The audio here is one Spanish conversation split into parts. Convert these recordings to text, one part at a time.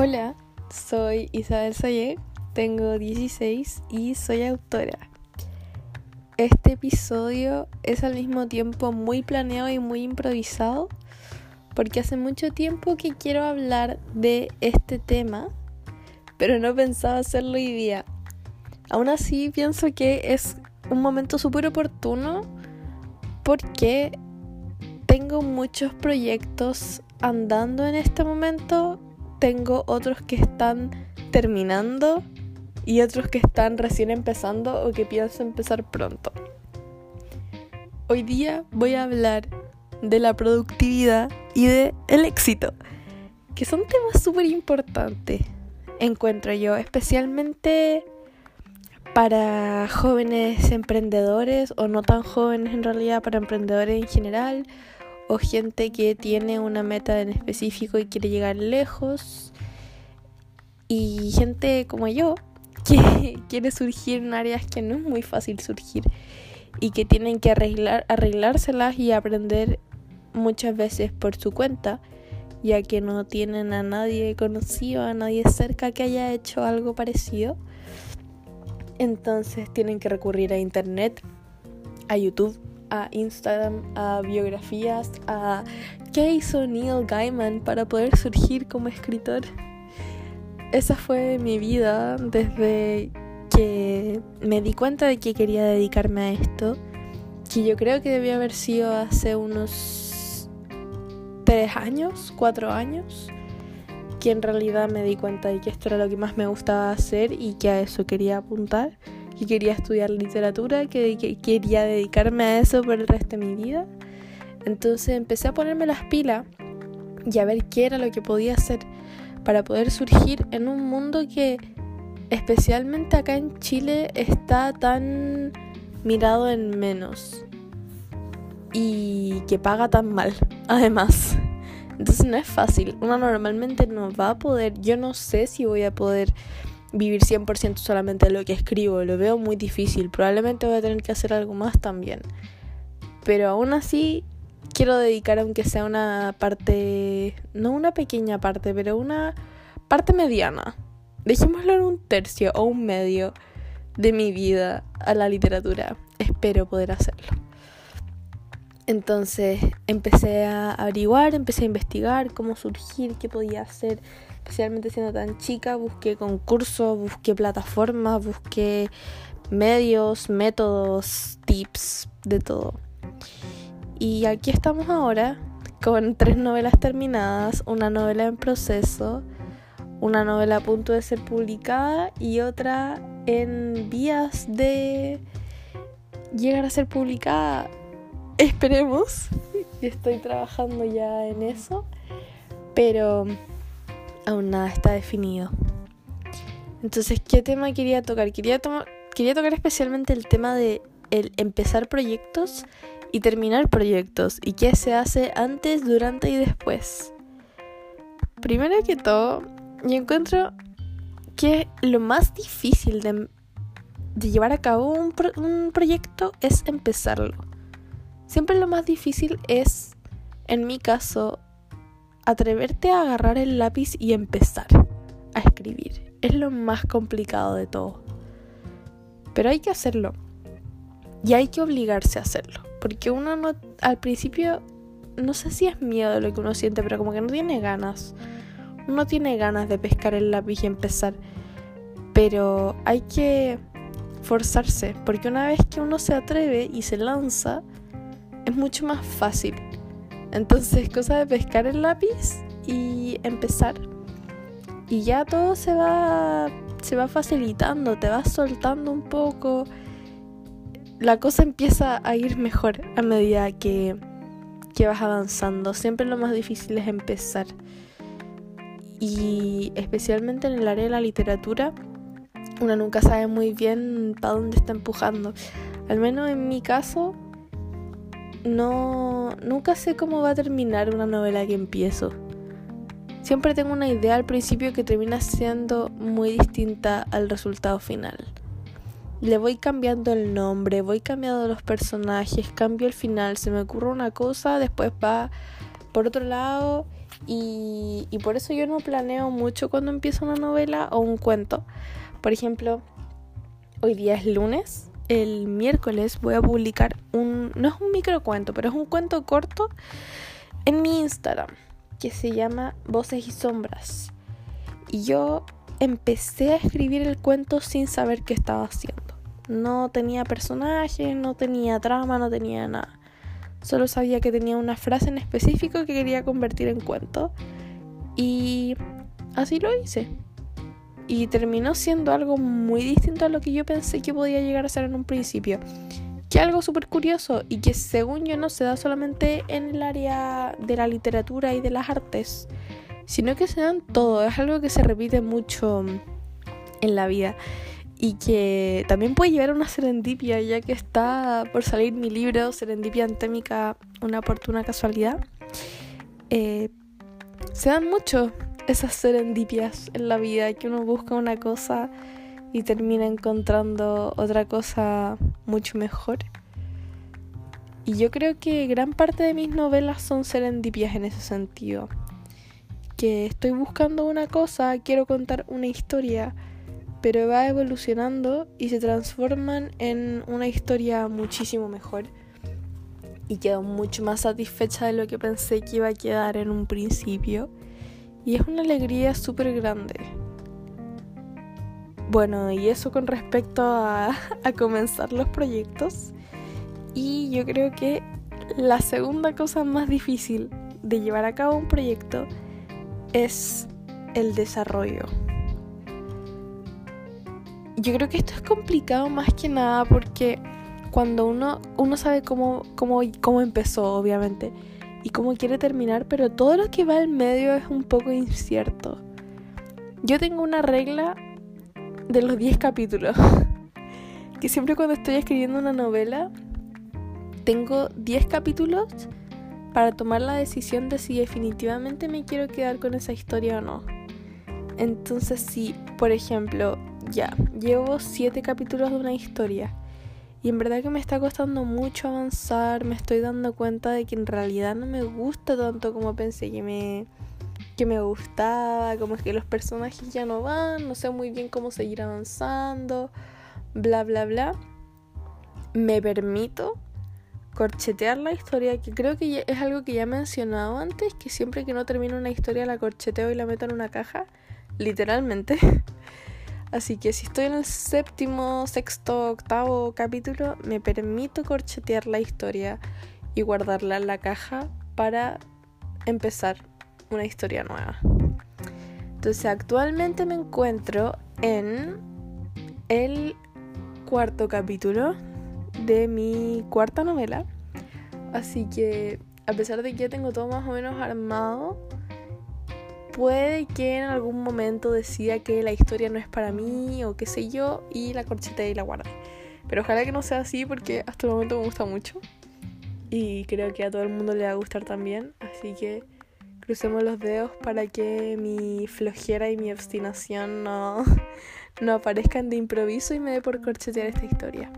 Hola, soy Isabel Sayer, tengo 16 y soy autora. Este episodio es al mismo tiempo muy planeado y muy improvisado porque hace mucho tiempo que quiero hablar de este tema, pero no pensaba hacerlo hoy día. Aún así pienso que es un momento súper oportuno porque tengo muchos proyectos andando en este momento, tengo otros que están terminando y otros que están recién empezando o que pienso empezar pronto. Hoy día voy a hablar de la productividad y de el éxito, que son temas súper importantes, encuentro yo, especialmente para jóvenes emprendedores o no tan jóvenes en realidad, para emprendedores en general o gente que tiene una meta en específico y quiere llegar lejos y gente como yo que quiere surgir en áreas que no es muy fácil surgir y que tienen que arreglar, arreglárselas y aprender muchas veces por su cuenta ya que no tienen a nadie conocido, a nadie cerca que haya hecho algo parecido. Entonces tienen que recurrir a internet, a YouTube, a Instagram, a biografías, a qué hizo Neil Gaiman para poder surgir como escritor. Esa fue mi vida desde que me di cuenta de que quería dedicarme a esto, que yo creo que debió haber sido hace unos tres años, cuatro años, que en realidad me di cuenta de que esto era lo que más me gustaba hacer y que a eso quería apuntar que quería estudiar literatura, que, quería dedicarme a eso por el resto de mi vida. Entonces empecé a ponerme las pilas y a ver qué era lo que podía hacer para poder surgir en un mundo que especialmente acá en Chile está tan mirado en menos y que paga tan mal, además. Entonces no es fácil. Uno normalmente no va a poder, yo no sé si voy a poder vivir 100% solamente de lo que escribo. Lo veo muy difícil. Probablemente voy a tener que hacer algo más también. Pero aún así quiero dedicar aunque sea una parte, no una pequeña parte, pero una parte mediana. Dejémoslo en un tercio o un medio de mi vida a la literatura. Espero poder hacerlo. Entonces empecé a averiguar, empecé a investigar cómo surgir, qué podía hacer, especialmente siendo tan chica, busqué concursos, busqué plataformas, busqué medios, métodos, tips, de todo. Y aquí estamos ahora con tres novelas terminadas, una novela en proceso, una novela a punto de ser publicada y otra en vías de llegar a ser publicada. Esperemos. Estoy trabajando ya en eso. Pero aún nada está definido. Entonces, ¿qué tema quería tocar? Quería, tocar especialmente el tema de el empezar proyectos y terminar proyectos y qué se hace antes, durante y después. Primero que todo, yo encuentro que lo más difícil de, de llevar a cabo un, un proyecto es empezarlo. Siempre lo más difícil es, en mi caso, atreverte a agarrar el lápiz y empezar a escribir. Es lo más complicado de todo. Pero hay que hacerlo. Y hay que obligarse a hacerlo. Porque uno no, al principio, no sé si es miedo lo que uno siente, pero como que no tiene ganas. Uno tiene ganas de pescar el lápiz y empezar. Pero hay que forzarse. Porque una vez que uno se atreve y se lanza, es mucho más fácil. Entonces, cosa de pescar el lápiz y empezar. Y ya todo se va se va facilitando, te vas soltando un poco. La cosa empieza a ir mejor a medida que, que vas avanzando. Siempre lo más difícil es empezar. Y especialmente en el área de la literatura, uno nunca sabe muy bien para dónde está empujando. Al menos en mi caso, no nunca sé cómo va a terminar una novela que empiezo. Siempre tengo una idea al principio que termina siendo muy distinta al resultado final. Le voy cambiando el nombre, voy cambiando los personajes, cambio el final, se me ocurre una cosa, después va Por otro lado, y, y por eso yo no planeo mucho cuando empiezo una novela o un cuento. Por ejemplo, hoy día es lunes. El miércoles voy a publicar un, no es un microcuento, pero es un cuento corto en mi Instagram que se llama Voces y Sombras. Y yo empecé a escribir el cuento sin saber qué estaba haciendo. No tenía personaje, no tenía trama, no tenía nada. Solo sabía que tenía una frase en específico que quería convertir en cuento. Y así lo hice. Y terminó siendo algo muy distinto a lo que yo pensé que podía llegar a ser en un principio. Que algo súper curioso y que según yo no se da solamente en el área de la literatura y de las artes, sino que se dan todo. Es algo que se repite mucho en la vida y que también puede llevar a una serendipia, ya que está por salir mi libro Serendipia Antémica, una oportuna casualidad. Eh, se dan mucho esas serendipias en la vida, que uno busca una cosa y termina encontrando otra cosa mucho mejor. Y yo creo que gran parte de mis novelas son serendipias en ese sentido que estoy buscando una cosa, quiero contar una historia, pero va evolucionando y se transforman en una historia muchísimo mejor. Y quedo mucho más satisfecha de lo que pensé que iba a quedar en un principio. Y es una alegría súper grande. Bueno, y eso con respecto a, a comenzar los proyectos. Y yo creo que la segunda cosa más difícil de llevar a cabo un proyecto es el desarrollo. Yo creo que esto es complicado más que nada porque cuando uno, uno sabe cómo, cómo, cómo empezó, obviamente, y cómo quiere terminar, pero todo lo que va al medio es un poco incierto. Yo tengo una regla de los 10 capítulos, que siempre cuando estoy escribiendo una novela, tengo 10 capítulos para tomar la decisión de si definitivamente me quiero quedar con esa historia o no. Entonces si, por ejemplo, ya, llevo siete capítulos de una historia y en verdad que me está costando mucho avanzar, me estoy dando cuenta de que en realidad no me gusta tanto como pensé que me, que me gustaba, como es que los personajes ya no van, no sé muy bien cómo seguir avanzando, bla, bla, bla. Me permito corchetear la historia, que creo que es algo que ya he mencionado antes, que siempre que no termino una historia la corcheteo y la meto en una caja, literalmente. Así que si estoy en el séptimo, sexto, octavo capítulo, me permito corchetear la historia y guardarla en la caja para empezar una historia nueva. Entonces actualmente me encuentro en el cuarto capítulo de mi cuarta novela. Así que a pesar de que ya tengo todo más o menos armado, puede que en algún momento decida que la historia no es para mí o qué sé yo y la corchete y la guarde. Pero ojalá que no sea así porque hasta el momento me gusta mucho y creo que a todo el mundo le va a gustar también. Así que crucemos los dedos para que mi flojera y mi obstinación no, no aparezcan de improviso y me dé por corchetear esta historia.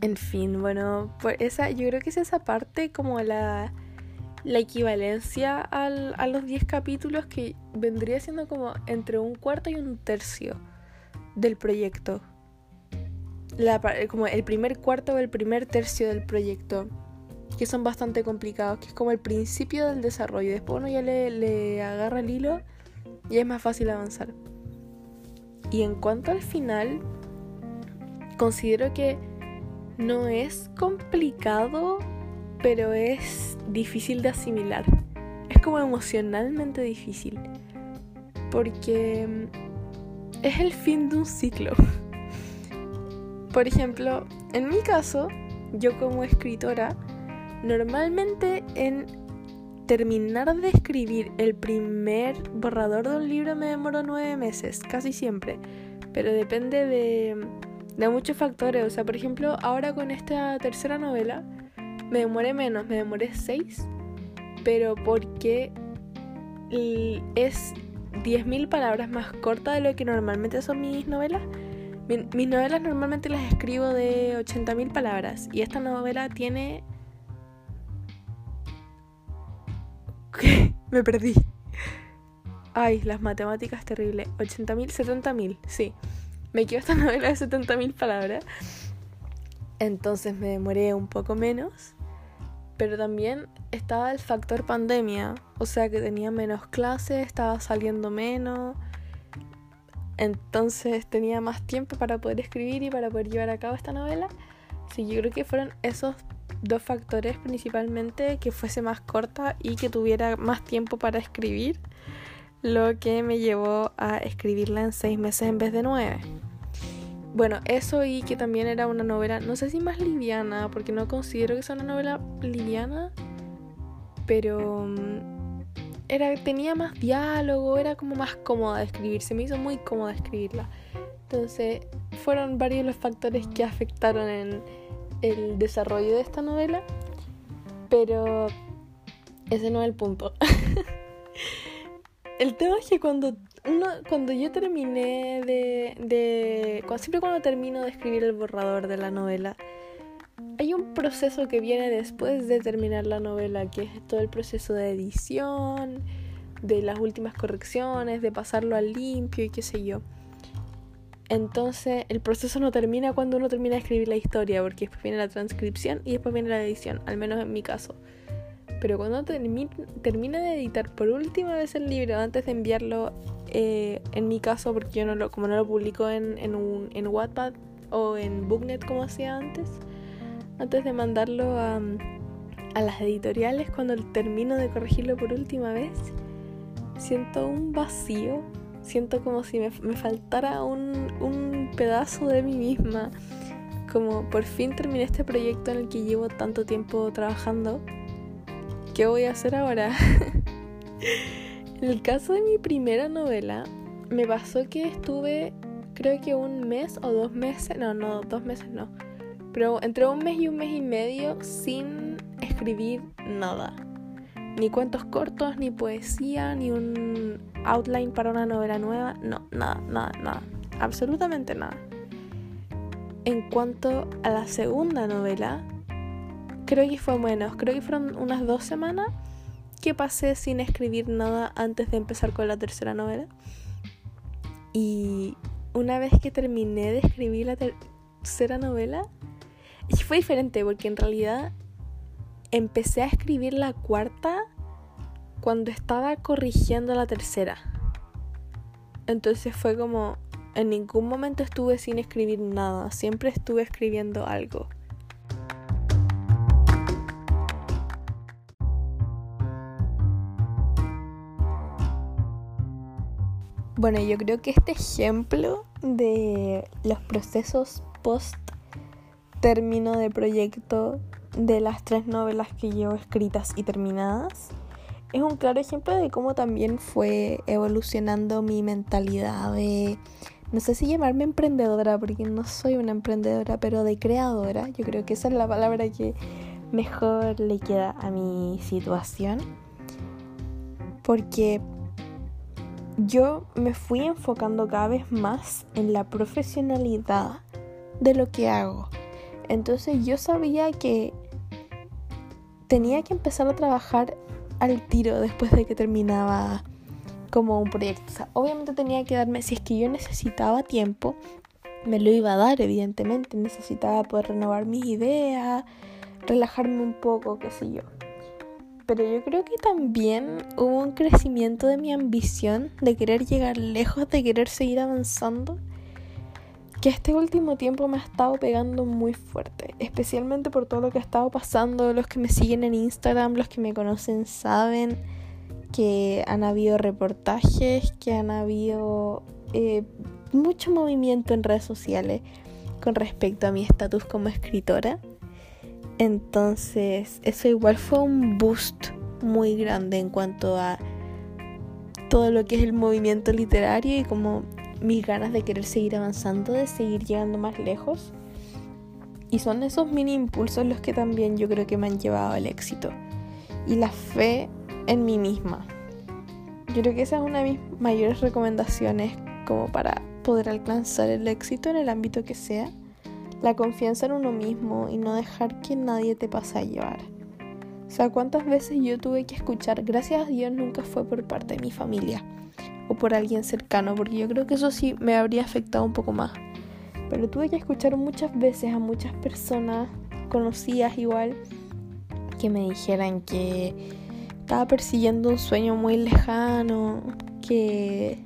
En fin, bueno, pues esa, yo creo que es esa parte como la, la equivalencia al, a los 10 capítulos que vendría siendo como entre un cuarto y un tercio del proyecto. La, como el primer cuarto o el primer tercio del proyecto, que son bastante complicados, que es como el principio del desarrollo. Después uno ya le, le agarra el hilo y es más fácil avanzar. Y en cuanto al final, considero que no es complicado, pero es difícil de asimilar. Es como emocionalmente difícil. Porque mm, es el fin de un ciclo. Por ejemplo, en mi caso, yo como escritora, normalmente en terminar de escribir el primer borrador de un libro me demoro nueve meses, casi siempre. Pero depende de de muchos factores. O sea, por ejemplo, ahora con esta tercera novela me demoré menos, me demoré seis, pero porque es 10.000 palabras más corta de lo que normalmente son mis novelas. mis novelas normalmente las escribo de 80.000 palabras y esta novela tiene Me perdí. Ay, las matemáticas terribles. 80.000, 70.000, sí. Me quedó esta novela de 70.000 palabras. Entonces me demoré un poco menos. Pero también estaba el factor pandemia. O sea que tenía menos clases, estaba saliendo menos. Entonces tenía más tiempo para poder escribir y para poder llevar a cabo esta novela. Sí, yo creo que fueron esos dos factores principalmente, que fuese más corta y que tuviera más tiempo para escribir, lo que me llevó a escribirla en seis meses en vez de nueve. Bueno, eso y que también era una novela, no sé si más liviana, porque no considero que sea una novela liviana, pero mm, era, tenía más diálogo, era como más cómoda de escribir, se me hizo muy cómoda escribirla. Entonces, fueron varios los factores que afectaron en el desarrollo de esta novela, pero ese no es el punto. el tema es que cuando uno, cuando yo terminé de, de siempre cuando termino de escribir el borrador de la novela, hay un proceso que viene después de terminar la novela, que es todo el proceso de edición, de las últimas correcciones, de pasarlo al limpio y qué sé yo. Entonces el proceso no termina cuando uno termina de escribir la historia, porque después viene la transcripción y después viene la edición, al menos en mi caso. Pero cuando termina de editar por última vez el libro, antes de enviarlo, eh, en mi caso, porque yo no lo, como no lo publico en, en, un, en Wattpad o en Booknet como hacía antes, antes de mandarlo a, a las editoriales, cuando termino de corregirlo por última vez, siento un vacío siento como si me, faltara un, un, pedazo de mí misma. Como por fin terminé este proyecto en el que llevo tanto tiempo trabajando. ¿Qué voy a hacer ahora? en el caso de mi primera novela, me pasó que estuve creo que un mes o dos meses, no, no, dos meses no, pero entre un mes y un mes y medio sin escribir nada. Ni cuentos cortos, ni poesía, ni un outline para una novela nueva. No, nada, nada, nada. Absolutamente nada. En cuanto a la segunda novela, creo que fue menos. Creo que fueron unas dos semanas que pasé sin escribir nada antes de empezar con la tercera novela. Y una vez que terminé de escribir la tercera novela, fue diferente porque en realidad empecé a escribir la cuarta cuando estaba corrigiendo la tercera. Entonces fue como, en ningún momento estuve sin escribir nada, siempre estuve escribiendo algo. Bueno, yo creo que este ejemplo de los procesos post término de proyecto de las tres novelas que llevo escritas y terminadas es un claro ejemplo de cómo también fue evolucionando mi mentalidad de, no sé si llamarme emprendedora, porque no soy una emprendedora, pero de creadora. Yo creo que esa es la palabra que mejor le queda a mi situación. Porque yo me fui enfocando cada vez más en la profesionalidad de lo que hago. Entonces yo sabía que tenía que empezar a trabajar al tiro después de que terminaba como un proyecto. O sea, obviamente tenía que darme, si es que yo necesitaba tiempo, me lo iba a dar, evidentemente. Necesitaba poder renovar mis ideas, relajarme un poco, qué sé yo. Pero yo creo que también hubo un crecimiento de mi ambición de querer llegar lejos, de querer seguir avanzando que este último tiempo me ha estado pegando muy fuerte, especialmente por todo lo que ha estado pasando. Los que me siguen en Instagram, los que me conocen saben que han habido reportajes, que han habido eh, mucho movimiento en redes sociales con respecto a mi estatus como escritora. Entonces, eso igual fue un boost muy grande en cuanto a todo lo que es el movimiento literario y como mis ganas de querer seguir avanzando, de seguir llegando más lejos. Y son esos mini impulsos los que también yo creo que me han llevado al éxito. Y la fe en mí misma. Yo creo que esa es una de mis mayores recomendaciones como para poder alcanzar el éxito en el ámbito que sea. La confianza en uno mismo y no dejar que nadie te pase a llevar. sea, cuántas veces yo tuve que escuchar, gracias a Dios nunca fue por parte de mi familia o por alguien cercano, porque yo creo que eso sí me habría afectado un poco más. Pero tuve que escuchar muchas veces a muchas personas conocidas igual que me dijeran que estaba persiguiendo un sueño muy lejano, que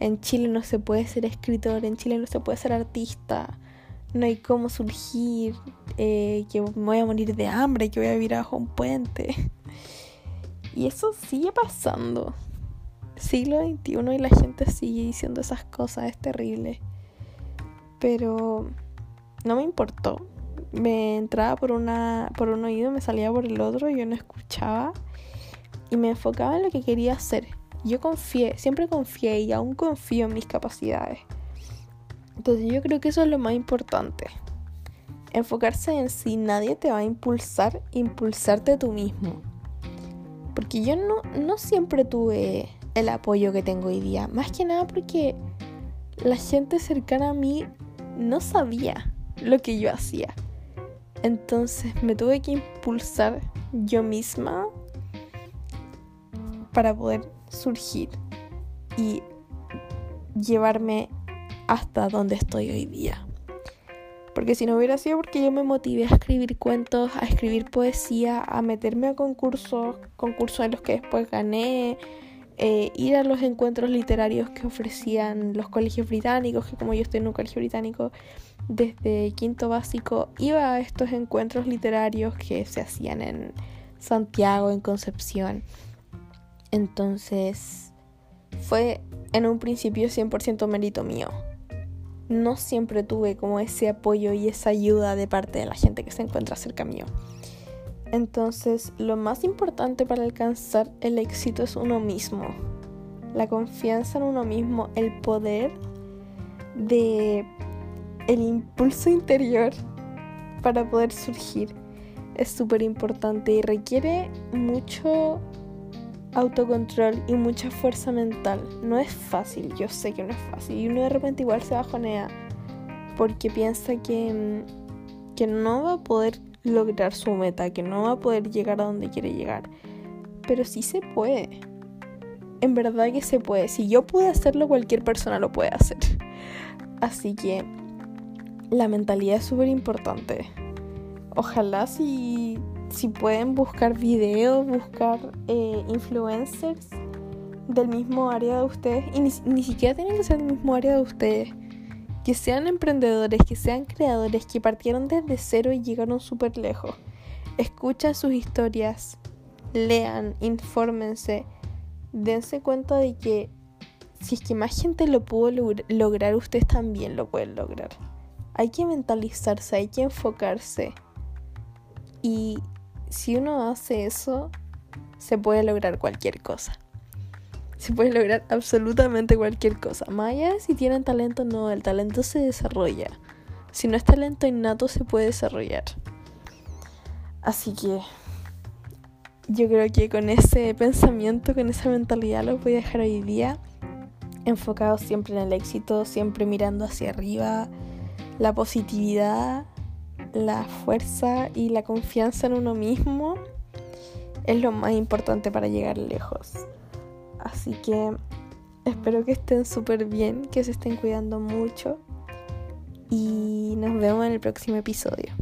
en Chile no se puede ser escritor, en Chile no se puede ser artista, no hay cómo surgir, eh, que me voy a morir de hambre, que voy a vivir bajo un puente. Y eso sigue pasando. Siglo XXI y la gente sigue diciendo esas cosas, es terrible. Pero no me importó. Me entraba por una por un oído, me salía por el otro, yo no escuchaba y me enfocaba en lo que quería hacer. Yo confié, siempre confié y aún confío en mis capacidades. Entonces yo creo que eso es lo más importante. Enfocarse en si nadie te va a impulsar, impulsarte tú mismo. Porque yo no, no siempre tuve el apoyo que tengo hoy día. Más que nada porque la gente cercana a mí no sabía lo que yo hacía. Entonces me tuve que impulsar yo misma para poder surgir y llevarme hasta donde estoy hoy día. Porque si no hubiera sido porque yo me motivé a escribir cuentos, a escribir poesía, a meterme a concursos, concursos en los que después gané, eh, ir a los encuentros literarios que ofrecían los colegios británicos, que como yo estoy en un colegio británico, desde quinto básico iba a estos encuentros literarios que se hacían en Santiago, en Concepción. Entonces, fue en un principio 100% mérito mío no siempre tuve como ese apoyo y esa ayuda de parte de la gente que se encuentra cerca mío. Entonces, lo más importante para alcanzar el éxito es uno mismo. La confianza en uno mismo, el poder de el impulso interior para poder surgir es súper importante y requiere mucho autocontrol y mucha fuerza mental. No es fácil, yo sé que no es fácil. Y uno de repente igual se bajonea porque piensa que, mm, que no va a poder lograr su meta, que no va a poder llegar a donde quiere llegar. Pero sí se puede. En verdad que se puede. Si yo pude hacerlo, cualquier persona lo puede hacer. Así que la mentalidad es súper importante. Ojalá si si pueden buscar videos, buscar eh, influencers del mismo área de ustedes, y ni, siquiera tienen que ser del mismo área de ustedes, que sean emprendedores, que sean creadores, que partieron desde cero y llegaron súper lejos. Escuchen sus historias, lean, infórmense, dense cuenta de que si es que más gente lo pudo lograr, ustedes también lo pueden lograr. Hay que mentalizarse, hay que enfocarse. Y si uno hace eso, se puede lograr cualquier cosa. Se puede lograr absolutamente cualquier cosa. Más si tienen talento, no, el talento se desarrolla. Si no es talento innato, se puede desarrollar. Así que yo creo que con ese pensamiento, con esa mentalidad, lo voy a dejar hoy día. Enfocado siempre en el éxito, siempre mirando hacia arriba, la positividad la fuerza y la confianza en uno mismo es lo más importante para llegar lejos. Así que espero que estén súper bien, que se estén cuidando mucho y nos vemos en el próximo episodio.